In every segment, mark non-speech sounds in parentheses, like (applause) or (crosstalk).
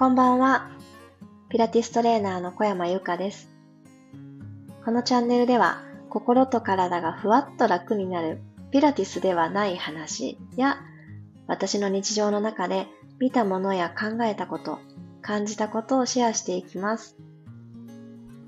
こんばんは。ピラティストレーナーの小山由かです。このチャンネルでは、心と体がふわっと楽になるピラティスではない話や、私の日常の中で見たものや考えたこと、感じたことをシェアしていきます。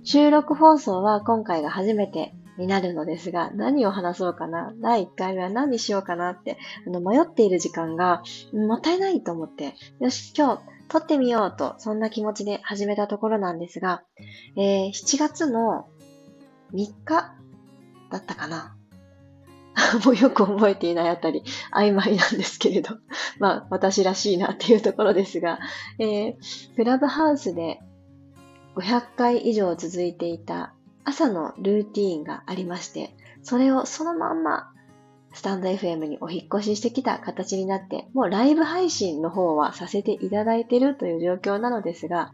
収録放送は今回が初めてになるのですが、何を話そうかな第1回目は何にしようかなって、あの、迷っている時間がもったいないと思って、よし、今日撮ってみようと、そんな気持ちで始めたところなんですが、えー、7月の3日だったかな。(laughs) もうよく覚えていないあたり曖昧なんですけれど、(laughs) まあ私らしいなっていうところですが、えー、クラブハウスで500回以上続いていた朝のルーティーンがありまして、それをそのまんまスタンド FM にお引越ししてきた形になって、もうライブ配信の方はさせていただいてるという状況なのですが、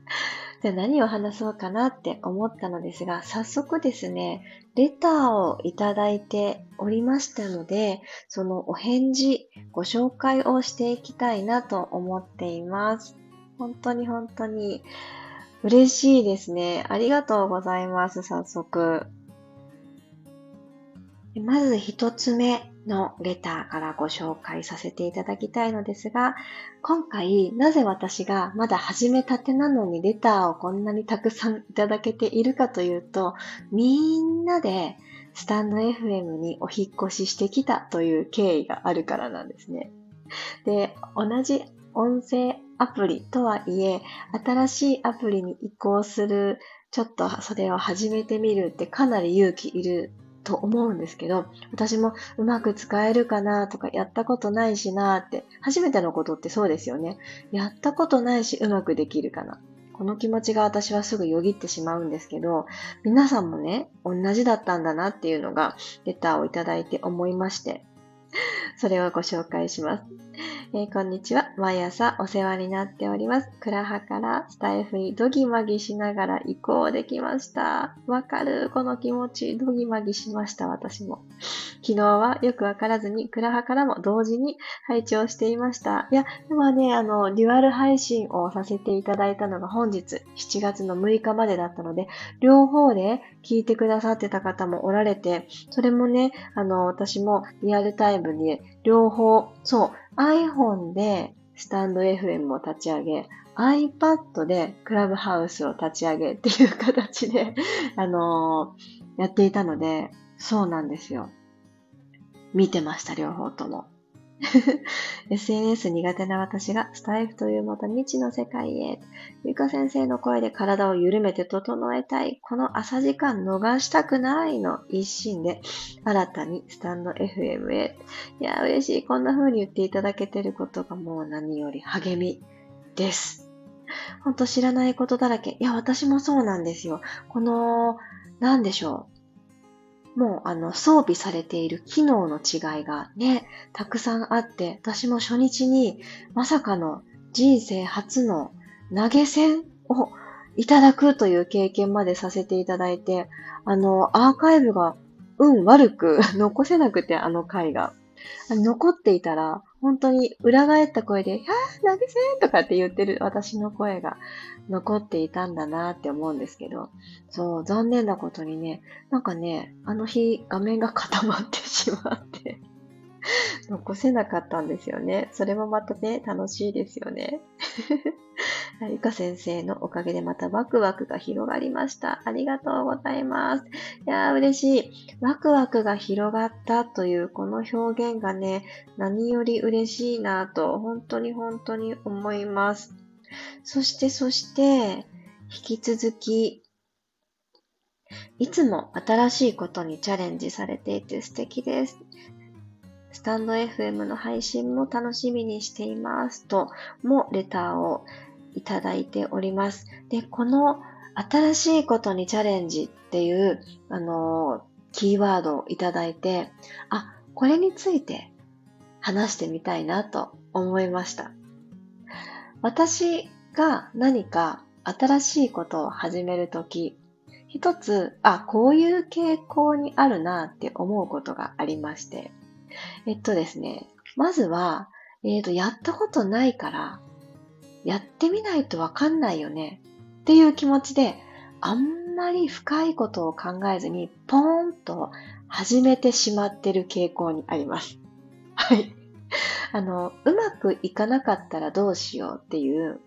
じゃあ何を話そうかなって思ったのですが、早速ですね、レターをいただいておりましたので、そのお返事、ご紹介をしていきたいなと思っています。本当に本当に嬉しいですね。ありがとうございます、早速。まず一つ目のレターからご紹介させていただきたいのですが、今回なぜ私がまだ始めたてなのにレターをこんなにたくさんいただけているかというと、みんなでスタンド FM にお引越ししてきたという経緯があるからなんですね。で、同じ音声アプリとはいえ、新しいアプリに移行する、ちょっとそれを始めてみるってかなり勇気いると思うんですけど、私もうまく使えるかなとか、やったことないしなって、初めてのことってそうですよね。やったことないし、うまくできるかな。この気持ちが私はすぐよぎってしまうんですけど、皆さんもね、同じだったんだなっていうのが、レターをいただいて思いまして、それをご紹介します。えー、こんにちは。毎朝お世話になっております。クラハからスタイフにドギマギしながら移行できました。わかる？この気持ち。ドギマギしました、私も。昨日はよくわからずに、クラハからも同時に配置をしていました。いや、今ね、あの、デュアル配信をさせていただいたのが本日7月の6日までだったので、両方で聞いてくださってた方もおられて、それもね、あの、私もリアルタイムに両方、そう、iPhone でスタンド FM を立ち上げ、iPad でクラブハウスを立ち上げっていう形で (laughs) あのー、やっていたので、そうなんですよ。見てました、両方とも。(laughs) SNS 苦手な私がスタイフというまた未知の世界へ。ゆか先生の声で体を緩めて整えたい。この朝時間逃したくないの一心で新たにスタンド FM へ。いや、嬉しい。こんな風に言っていただけてることがもう何より励みです。ほんと知らないことだらけ。いや、私もそうなんですよ。この、なんでしょう。もうあの装備されている機能の違いがね、たくさんあって、私も初日にまさかの人生初の投げ銭をいただくという経験までさせていただいて、あの、アーカイブが運悪く (laughs) 残せなくて、あの回が。残っていたら、本当に裏返った声で、ああ、投げ銭とかって言ってる私の声が残っていたんだなって思うんですけど、そう、残念なことにね、なんかね、あの日画面が固まってしまって (laughs) 残せなかったんですよね。それもまたね、楽しいですよね。(laughs) ゆか先生のおかげでまたワクワクが広がりました。ありがとうございます。いやー嬉しい。ワクワクが広がったというこの表現がね、何より嬉しいなと、本当に本当に思います。そしてそして、引き続き、いつも新しいことにチャレンジされていて素敵です。スタンド FM の配信も楽しみにしていますと、もレターをいただいております。で、この新しいことにチャレンジっていう、あのキーワードをいただいて、あ、これについて話してみたいなと思いました。私が何か新しいことを始めるとき、一つ、あ、こういう傾向にあるなって思うことがありまして。えっとですね、まずは、えっ、ー、と、やったことないから、やってみないとわかんないよねっていう気持ちで、あんまり深いことを考えずに、ポーンと始めてしまってる傾向にあります。はい。あの、うまくいかなかったらどうしようっていう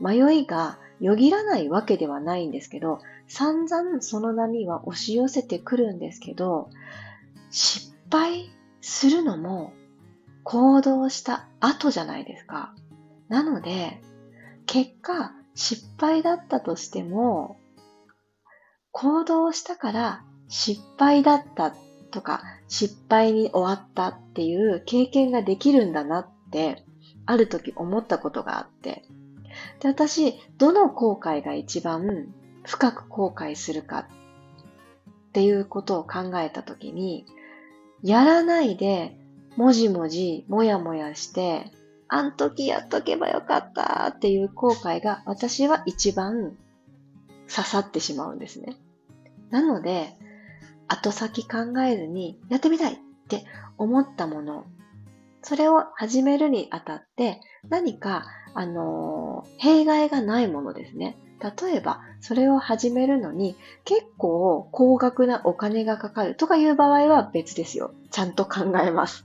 迷いがよぎらないわけではないんですけど、散々その波は押し寄せてくるんですけど、失敗するのも行動した後じゃないですか。なので、結果失敗だったとしても、行動したから失敗だったとか失敗に終わったっていう経験ができるんだなってある時思ったことがあって。で、私、どの後悔が一番深く後悔するかっていうことを考えた時に、やらないでもじもじもやもやして、あん時やっとけばよかったっていう後悔が私は一番刺さってしまうんですね。なので、後先考えずにやってみたいって思ったもの、それを始めるにあたって何か、あのー、弊害がないものですね。例えば、それを始めるのに結構高額なお金がかかるとかいう場合は別ですよ。ちゃんと考えます。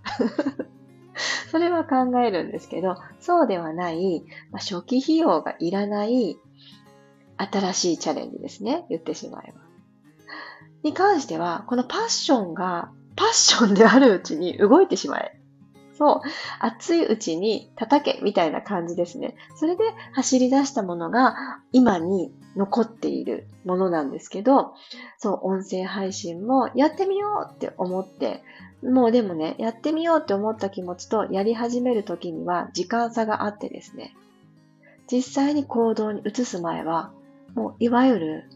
(laughs) それは考えるんですけど、そうではない、まあ、初期費用がいらない新しいチャレンジですね。言ってしまえば。に関しては、このパッションがパッションであるうちに動いてしまえ。そう。熱いうちに叩けみたいな感じですね。それで走り出したものが今に残っているものなんですけど、そう、音声配信もやってみようって思って、もうでもね、やってみようって思った気持ちとやり始める時には時間差があってですね、実際に行動に移す前は、もういわゆる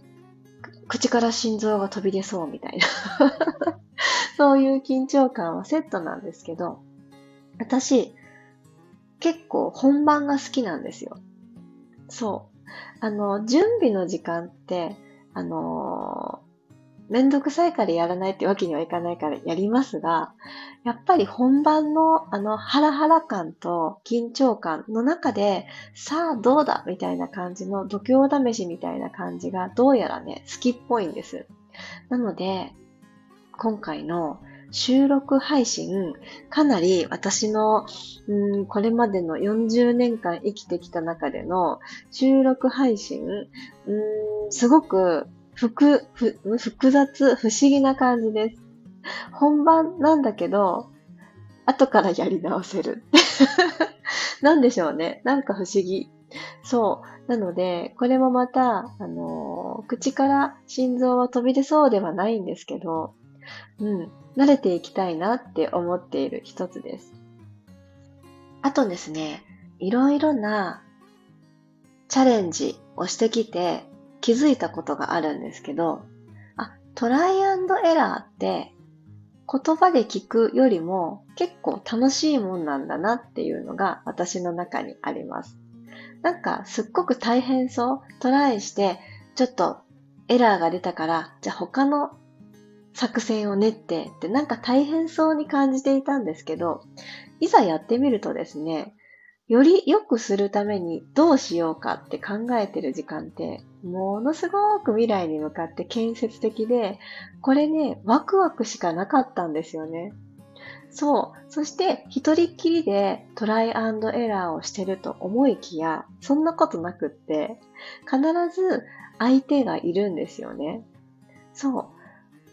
口から心臓が飛び出そうみたいな (laughs) そういう緊張感はセットなんですけど、私、結構本番が好きなんですよ。そう。あの、準備の時間って、あのめんどくさいからやらないってわけにはいかないからやりますが、やっぱり本番のあのハラハラ感と緊張感の中で、さあどうだ？みたいな感じの度胸試しみたいな感じがどうやらね、好きっぽいんです。なので、今回の収録配信、かなり私の、うん、これまでの40年間生きてきた中での収録配信、うん、すごく複、複雑、不思議な感じです。本番なんだけど、後からやり直せる。(laughs) なんでしょうね。なんか不思議。そう。なので、これもまた、あのー、口から心臓は飛び出そうではないんですけど、うん、慣れていきたいなって思っている一つです。あとですね、いろいろなチャレンジをしてきて、気づいたことがあるんですけど、あ、トライアンドエラーって言葉で聞くよりも結構楽しいもんなんだなっていうのが私の中にあります。なんかすっごく大変そう。トライしてちょっとエラーが出たから、じゃあ他の作戦を練ってってなんか大変そうに感じていたんですけど、いざやってみるとですね、より良くするためにどうしようかって考えてる時間って、ものすごく未来に向かって建設的で、これね、ワクワクしかなかったんですよね。そう。そして、一人っきりでトライアンドエラーをしてると思いきや、そんなことなくって、必ず相手がいるんですよね。そう。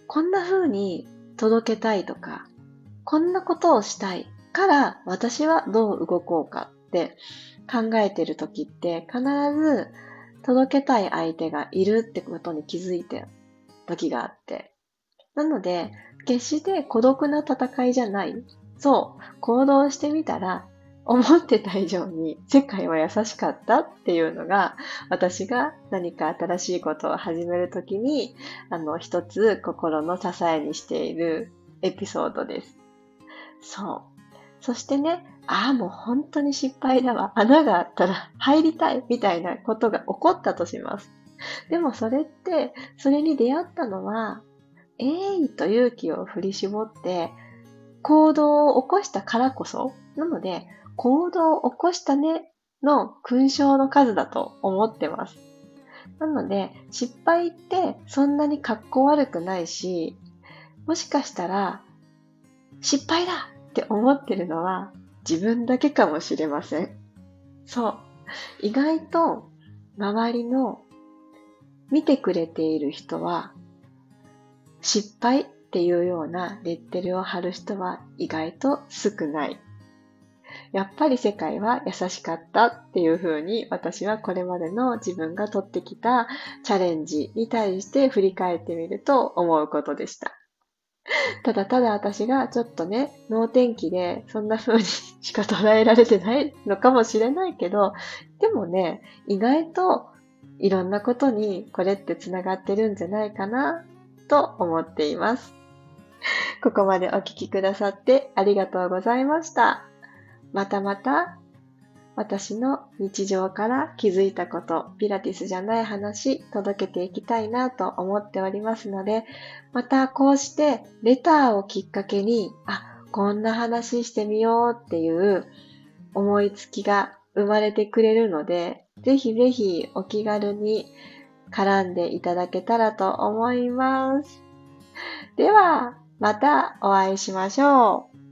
こんな風に届けたいとか、こんなことをしたいから私はどう動こうかって考えてる時って必ず届けたい相手がいるってことに気づいて時があって。なので、決して孤独な戦いじゃない。そう、行動してみたら、思ってた以上に世界は優しかったっていうのが、私が何か新しいことを始めるときに、あの、一つ心の支えにしているエピソードです。そう。そしてね、ああ、もう本当に失敗だわ。穴があったら入りたいみたいなことが起こったとします。でもそれって、それに出会ったのは、えいと勇気を振り絞って、行動を起こしたからこそ。なので、行動を起こしたねの勲章の数だと思ってます。なので、失敗ってそんなに格好悪くないし、もしかしたら、失敗だって思ってるのは自分だけかもしれません。そう。意外と周りの見てくれている人は失敗っていうようなレッテルを貼る人は意外と少ない。やっぱり世界は優しかったっていうふうに私はこれまでの自分が取ってきたチャレンジに対して振り返ってみると思うことでした。(laughs) ただただ私がちょっとね、脳天気でそんな風にしか捉えられてないのかもしれないけど、でもね、意外といろんなことにこれって繋がってるんじゃないかなと思っています。ここまでお聞きくださってありがとうございました。またまた私の日常から気づいたこと、ピラティスじゃない話、届けていきたいなと思っておりますので、またこうしてレターをきっかけに、あ、こんな話してみようっていう思いつきが生まれてくれるので、ぜひぜひお気軽に絡んでいただけたらと思います。では、またお会いしましょう。